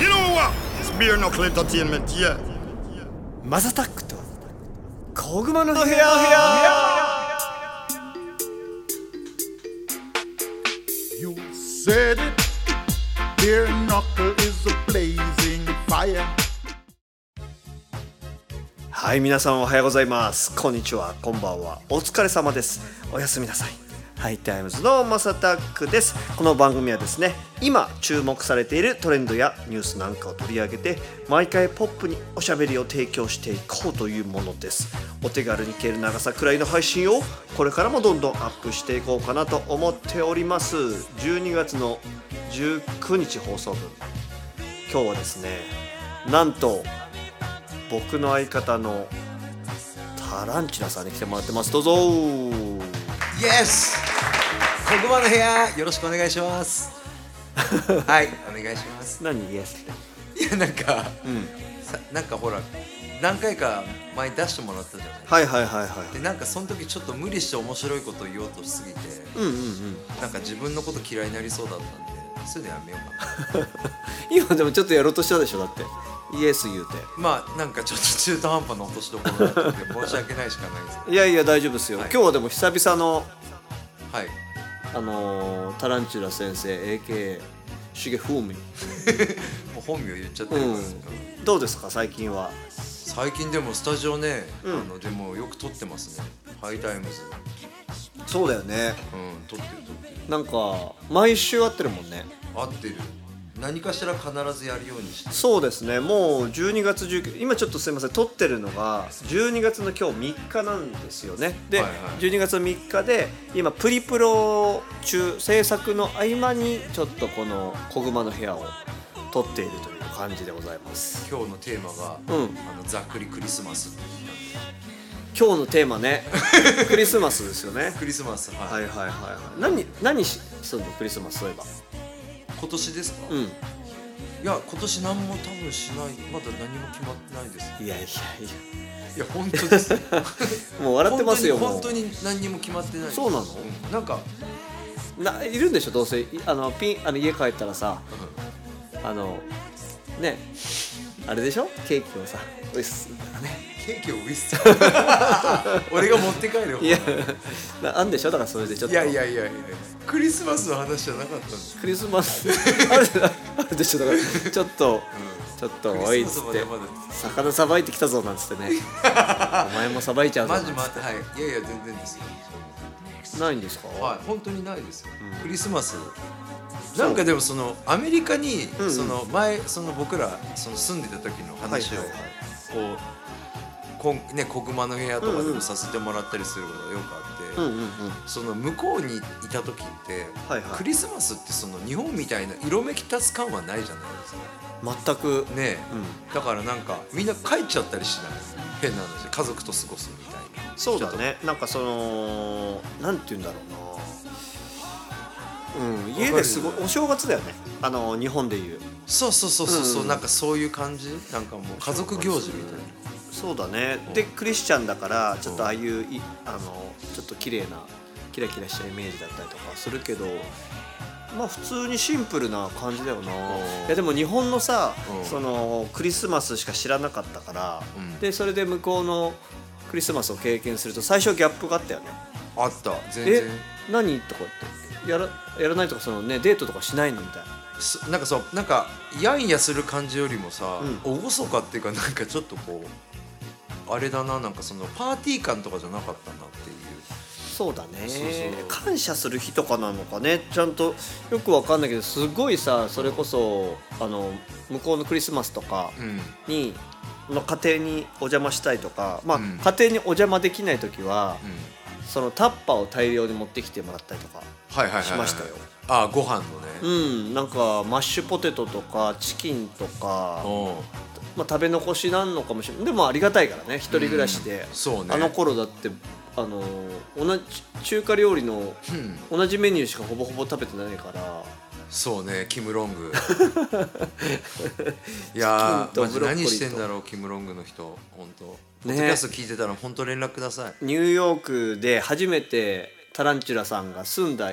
You マサタックとコグマの部屋部屋はい皆さんおはようございますこんにちはこんばんはお疲れ様ですおやすみなさいハイタイムズのマサタックです。この番組はですね今注目されているトレンドやニュースなんかを取り上げて毎回ポップにおしゃべりを提供していこうというものです。お手軽に消える長さくらいの配信をこれからもどんどんアップしていこうかなと思っております。12月の19日放送分。今日はですねなんと僕の相方のタランチュラさんに来てもらってます。どうぞ。イエス小熊の部屋よろしくお願いします。はいお願いします。何イエスって？いやなんか、さなんかほら何回か前に出してもらったじゃないはいはいはいはいでなんかその時ちょっと無理して面白いことを言おうとしすぎてうんうんうん。なんか自分のこと嫌いになりそうだったんでそれでやめようかな。今でもちょっとやろうとしたでしょだって。イエス言うて。まあなんかちょっと中途半端な落としどころだったんで申し訳ないしかないですけいやいや大丈夫ですよ、はい。今日はでも久々のどはいあのータランチュラ先生 a.k.a. シゲフーミ。もう本名言っちゃってうるから、ん。どうですか最近は？最近でもスタジオね、うん。あのでもよく撮ってますね。ハイタイムズ。そうだよね。うん撮ってる撮ってる。なんか毎週会ってるもんね。合ってる何かしら必ずやるようにして。そうですね。もう12月19今ちょっとすいません。撮ってるのが12月の今日3日なんですよね。で、はいはい。12月の3日で今プリプロ中制作の合間にちょっとこの「小熊の部屋」を撮っているという感じでございます。今日のテーマが、うん。あのざっくりクリスマス今日のテーマね。クリスマスですよね。クリスマスはい、はいはいはいはい。何何しするの？クリスマスそういえば今年ですか、いうん。や今年何も多分しない。まだ何も決まってないです。いやいやいいや本当です。や もう笑ってますよ本当に本当に何にも決まってないそうなの？ん。なんか、ないるんでしょどうせ。いあのピンあの家帰ったらさあのねあれでしょ？ケーキをさおいっすねケーキをウィス 俺が持って帰るよいやなあんでしょ？だからそれでちょっと。いやいやいやいや。クリスマスの話じゃなかったんです。クリスマス？あるでしょ？だからちょっと、ちょっとおいっつって。魚さばいてきたぞなんつってね。お前もさばいちゃうぞ。マジマジはい。いやいや全然ですよ。ないんですか、はい本当にないですよ、うん。クリスマス。なんかでもそのアメリカにうんうん。その前その僕らその住んでた時の話をはいはい。こうこんね小熊の部屋とかでもさせてもらったりすることがよくあって、うんうんうん。その向こうにいた時って、はいはい。クリスマスってその日本みたいな色めき立つ感はないじゃないです全く。かね。うん。えだからなんかみんな帰っちゃったりしない？変な話家族と過ごすみたいな。そうだね。なんかそのなんて言うんだろうな。うん。家ですごいお正月だよね。あの日本でいう。そうそうそうそうそう、うん。なんかそういう感じ？なんかもう家族行事みたいなそうだね。でクリスチャンだからちょっとああいういあのちょっと綺麗なキラキラしたイメージだったりとかするけどまあ普通にシンプルな感じだよな。うん。いやでも日本のさうん。そのクリスマスしか知らなかったからうん。でそれで向こうのクリスマスを経験すると最初ギャップがあったよね。あった。全え然何とか言ってやらやらないとかそのねデートとかしないのみたいな。そなんかそうなんかやんやする感じよりもさ、う厳かっていうかなんかちょっとこうあれだななんかそのパーティー感とかじゃなかったなっていう。そうだね。感謝する日とかなのかね。ちゃんとよくわかんないけどすごいさそれこそあの向こうのクリスマスとかうん。に、の家庭にお邪魔したいとか、まあうん。家庭にお邪魔できない時はうん。そのタッパーを大量に持ってきてもらったりとかしましたよ。あご飯のね。うん。なんかマッシュポテトとかチキンとか、おまあ、食べ残しなんのかもしれない。でもありがたいからね。一人暮らしで、そうね。あの頃だってあの同じ中華料理のうん。同じメニューしかほぼほぼ食べてないから。そうね。キム・ロング。いやマジブロッコリーと。何してんだろうキム・ロングの人。本当。ポねッドキャスト聞いてたら本当連絡ください。ニューヨークで初めてタランチュラさんが住んだ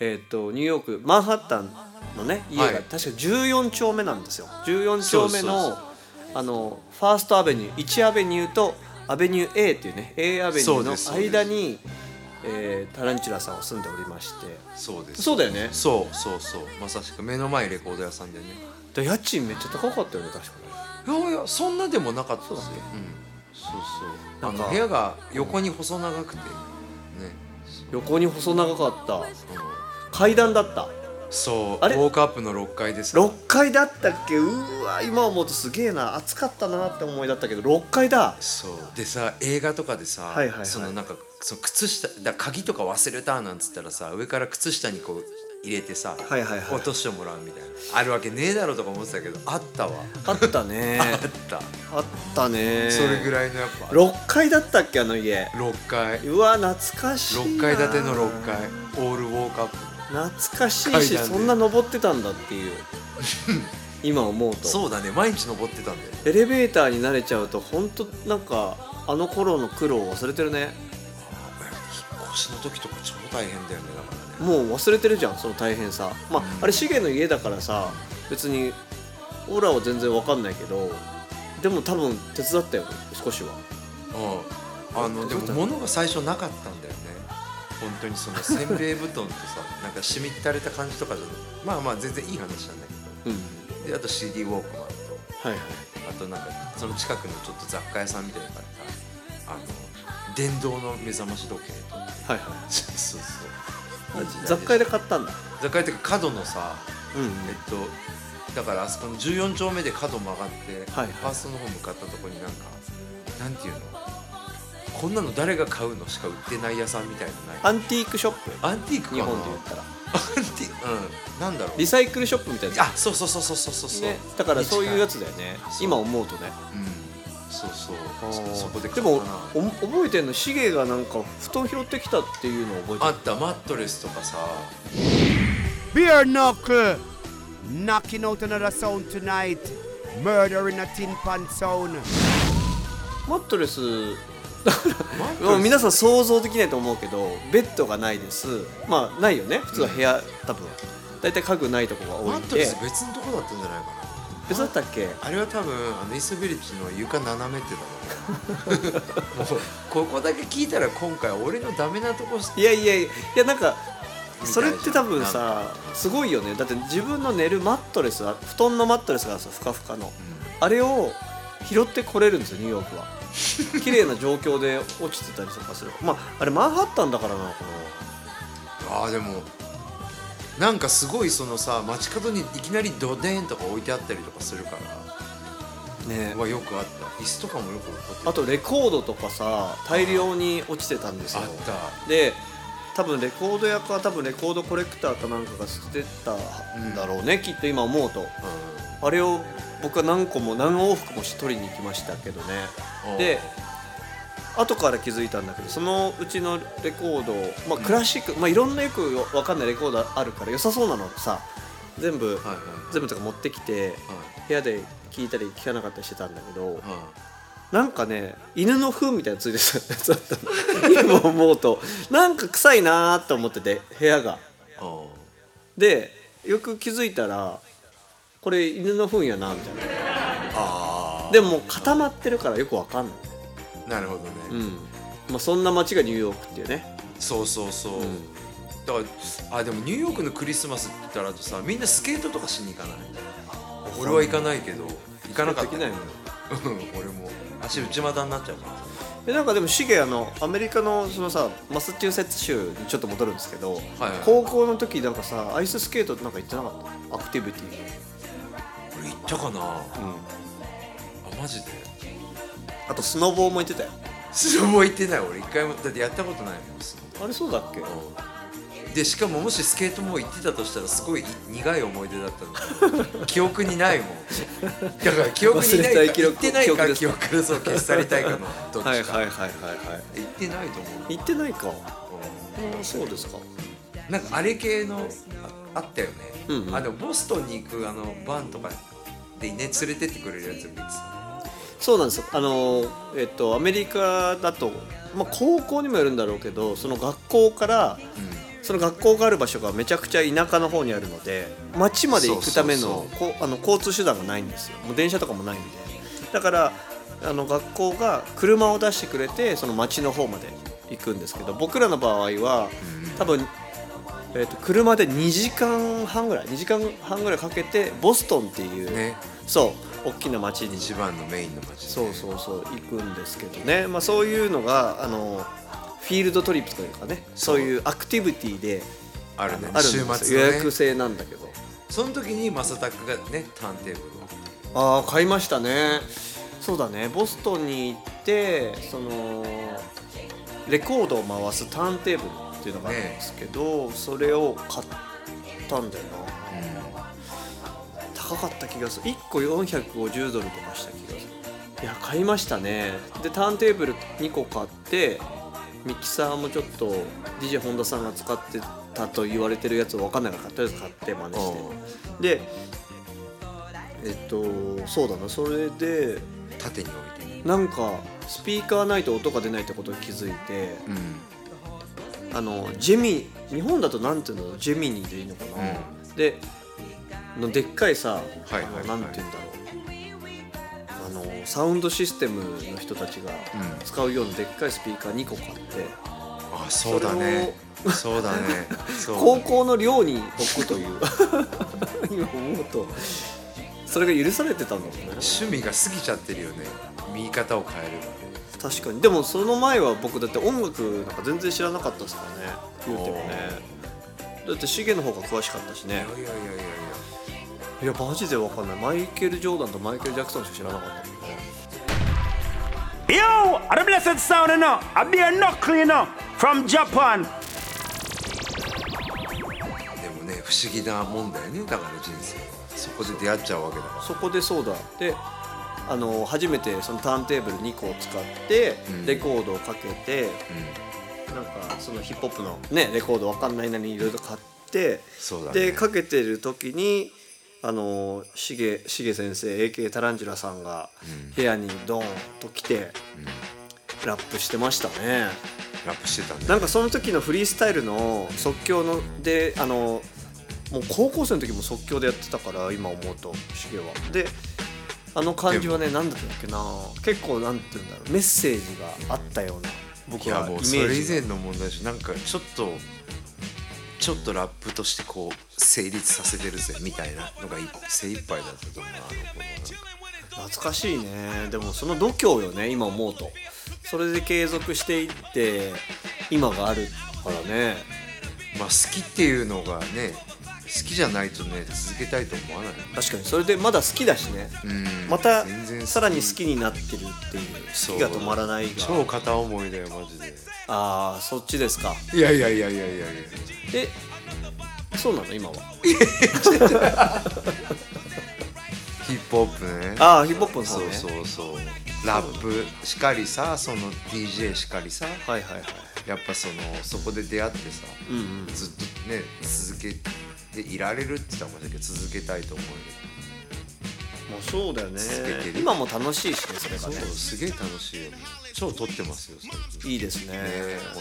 えっ、とニューヨークマンハッタンのね家がはい。確か14丁目なんですよ。14丁目のあのファーストアベニュー1アベニューとアベニュー A っていうね A アベニューの間に、えータランチュラさんは住んでおりまして。そうです。そうだよね。そうそうそう。まさしく目の前レコード屋さんでね。で家賃めっちゃ高かったよね確かにいやいやそんなでもなかったですよ。そうん。そうそう。なんか部屋が横に細長くて。ね、横に細長かった。うん。階段だったそうあれ？ウォークアップの6階ですか？ら6階だったっけ？うわ今思うとすげえな。暑かったなって思いだったけど6階だ。そう。でさ映画とかでさ、はいはいはい。そのなんかその靴下だ鍵とか忘れたなんつったらさ上から靴下にこう入れてさ、はいはいはい。落としてもらうみたいな。あるわけねえだろとか思ってたけどあったわ。あったね。あった、あったね。それぐらいのやっぱ。6階だったっけあの家？6階。うわ懐かしいな。6階建ての6階。オールウォークアップ懐かしい階段で。しそんな登ってたんだっていう。今思うと。そうだね。毎日登ってたんだよ。エレベーターに慣れちゃうと本当なんかあの頃の苦労を忘れてるね。引っ越しの時とか超大変だよねだからね。もう忘れてるじゃんその大変さ。まあ、あれシゲの家だからさ別にオラは全然わかんないけどでも多分手伝ったよね少しは。うん。あのでも物が最初なかったんだよね本当にそのせんべい布団とさ なんかしみったれた感じとかじゃまあまあ全然いい話なんだけうん。どであと CD ウォークマンと。はいはい。あとなんかその近くのちょっと雑貨屋さんみたいなのがあったあの電動の目覚まし時計とはいはい。そうそう。雑貨屋で買ったんだ。雑貨屋っていうか角のさうんうん。えっとだからあそこの14丁目で角曲がって、はいはい。ファーストの方向かったところになんかなんていうの？こんなの誰が買うのしか売ってない屋さんみたいなのない？アンティークショップ？アンティークか日な本で言ったら。アンティークうん。なんだろう。リサイクルショップみたいなあそうそうそうそうそうそうそう、ね、だからそういうやつだよね。そう。今思うとね。うん。そうそう。そそこででも買ったな。お覚えてんのシゲがなんか布団拾ってきたっていうのを覚えてあるったマットレスとかさ。Beer knuckle. Knocking out another sound tonight. Murder in a tin pan sound. マットレス もう皆さん想像できないと思うけどベッドがないです。まあないよね。普通は部屋、多分。大体家具ないとこが多いんで。別のとこだったんじゃないかな。別だったっけ？あれは多分あのイーストビレッジの床斜めってだろうもうここだけ聞いたら今回俺のダメなとこいやいやいやいやなんかそれって多分さすごいよね。だって自分の寝るマットレスは布団のマットレスがさふかふかの、あれを拾ってこれるんですよニューヨークは 綺麗な状況で落ちてたりとかする。まああれマンハッタンだからなのかあーでもなんかすごいそのさ街角にいきなりドデーンとか置いてあったりとかするから。なね。はよくあった。椅子とかもよく置いてあとレコードとかさ大量に落ちてたんですよ。あった。で多分レコード屋か多分レコードコレクターかなんかが捨ててたんだろうね、きっと今思うと。うあれを僕は何個も何往復もして取りに行きましたけどね。んで後から気づいたんだけどそのうちのレコード、まあ、クラシック、まあ、いろんなよくわかんないレコードあるから良さそうなのさ全部、はいはい全部とか持ってきて部屋で聞いたり聞かなかったりしてたんだけどはなんかね犬の糞みたいなのついてたやつだったの。今思うと。なんか臭いなーって思ってて部屋が。でよく気づいたらこれ犬の糞やなみたいな。あでももう固まってるからよくわかんない。ーなるほどね、うん。まあそんな街がニューヨークっていうね。そうそうそう、だからあでもニューヨークのクリスマスって言ったらあとさみんなスケートとかしに行かない？俺は行かないけど行かなかった。できないのよ。うん俺も。足内股になっちゃうから。でなんかでもシゲあのアメリカのそのさマサチューセッツ州にちょっと戻るんですけど、はい。高校の時なんかさアイススケートなんか行ってなかった？アクティビティたかな、うん。あマジで？あとスノボーも行ってたよ。スノボ行ってない俺。一回も。だってやったことないもんスノあれそうだっけ？ボでしかももしスケートも行ってたとしたらすごい苦い思い出だったの。記憶にないもん。だから記憶にないか行ってないか記憶です。記憶からそう消し去りたいかの どっちか、はいはいはいはいはい。行ってないと思う。行ってないか。うあそうですか。んなんかあれ系のああったよね、うんうん。あでもボストンに行くあのバンとかでね連れてってくれるやつもいつそうなんですよ。あのえっとアメリカだと、まあ、高校にもよるんだろうけどその学校からうん。その学校がある場所がめちゃくちゃ田舎の方にあるので町まで行くための交通手段がないんですよ。もう電車とかもないんで。だからあの学校が車を出してくれてその町の方まで行くんですけど僕らの場合は多分、えー、と車で2時間半ぐらい2時間半ぐらいかけてボストンっていう、ね。そう大きな町に。一番のメインの街、ね、そうそうそう行くんですけどね、まあ、そういうのがあのフィールドトリップというかねそう。いうアクティビティであるね。あるんです週よ末のね。予約制なんだけど。その時にマサタクがねターンテーブルを。ああ買いましたね。そうだね。ボストンに行ってそのレコードを回すターンテーブルっていうのがあるんですけど、それを買ったんだよな。高かった気がする。1個450ドルとかした気がする。いや買いましたね。でターンテーブル2個買ってミキサーもちょっと DJ 本田さんが使ってたと言われてるやつを分かんないからとりあえず買って真似して。でえっとそうだな。それで縦に置いてなんかスピーカーないと音が出ないってことに気づいてうんあのジェミ日本だとなんていうのジェミニでいいのかな、でのでっかいさ、はいはいなんていうんだろう。あのサウンドシステムの人たちがうん。使うようなでっかいスピーカー2個買って。あそうだね。そうだね。高校の寮に置くという。今思うと。それが許されてたんだもんね。趣味が過ぎちゃってるよね。見方を変える確かに。でもその前は僕だって音楽なんか全然知らなかったですからね。言うてもね。だってシゲの方が詳しかったしね。いやいやいやいやいや。マジでわかんない。マイケル・ジョーダンとマイケル・ジャクソンしか知らなかったもんね。Yo, are the blessed sound enough? I be a knuckle, you know, from Japan. でもね不思議なもんだよね。だから人生は。そこで出会っちゃうわけだかそこでそうだ。であの初めてそのターンテーブル2個を使ってうん。レコードをかけて、ら、うん、なんかそのヒップホップのねレコードわかんないなりにいろいろ買ってね。でかけてる時にあのしげしげ先生 AK タランチュラさんが部屋にドーンと来て、ラップしてましたね。ラップしてたね。なんかその時のフリースタイルの即興のであのもう高校生の時も即興でやってたから今思うとしげは。であの感じはね何だったっけな。結構なんて言うんだろう。メッセージがあったような僕はイメもうそれ以前の問題でしょなんかちょっとちょっとラップとしてこう成立させてるぜみたいなのがい精一杯だったと思うなあの頃は。なんか懐かしいね。でもその度胸よね今思うと。それで継続していって今があるからね。まあ好きっていうのがね好きじゃないとね続けたいと思わない。確かにそれでまだ好きだしね。うん。また全然さらに好きになってるっていう好きが止まらないが超片思いだよマジで。ああそっちですか。いやいやいやいやいやいや。えそうなの今は？ヒップホップね。ああヒップホップの方そうねそうそう。ラップしかりさその DJ しかりさはいはいはい。やっぱそのそこで出会ってさ、うんうん。ずっとね続けていられるって言ったらもだけど続けたいと思うよ。もうそうだよね。続けてる。今も楽しいしねそれがそうねすげえ楽しいよ。超撮ってますよいいですね。ね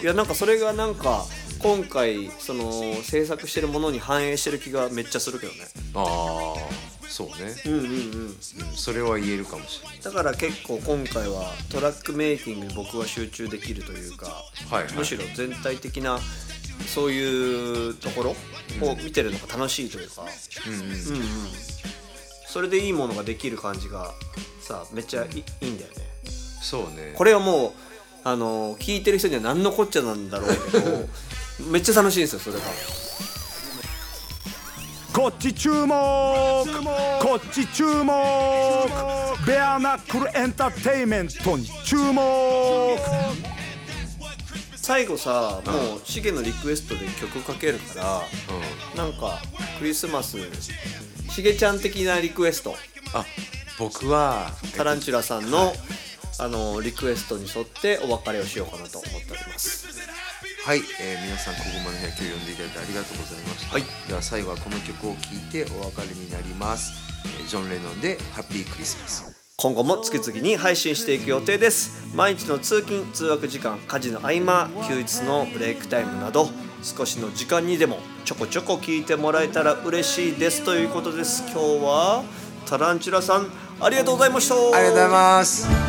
いやなんかそれがなんか今回その制作してるものに反映してる気がめっちゃするけどね。ああそうね、うんうんうん。うん、それは言えるかもしれない。だから結構今回はトラックメイキングに僕は集中できるというか、はいはい。むしろ全体的なそういうところを見てるのが楽しいというか、うんうんうん。うん、それでいいものができる感じがさめっちゃいいいいんだよね。そうね。これはもうあの聞いてる人には何のこっちゃなんだろうけどめっちゃ楽しいんですよそれが。こっち注目。こっち注目。ベアナックルエンターテインメントに注目最後さもうシゲのリクエストで曲かけるからうん。なんかクリスマスしげちゃん的なリクエスト。あ僕はタランチュラさんのあのリクエストに沿ってお別れをしようかなと思っております。はい、えー皆さんここまで野球を呼んでいただいてありがとうございました、はい。では最後はこの曲を聴いてお別れになります、えージョン・レノンで「ハッピークリスマス」今後も月々に配信していく予定です。毎日の通勤通学時間家事の合間休日のブレイクタイムなど少しの時間にでもちょこちょこ聞いてもらえたら嬉しいですということです。今日はタランチュラさんありがとうございました。ありがとうございます。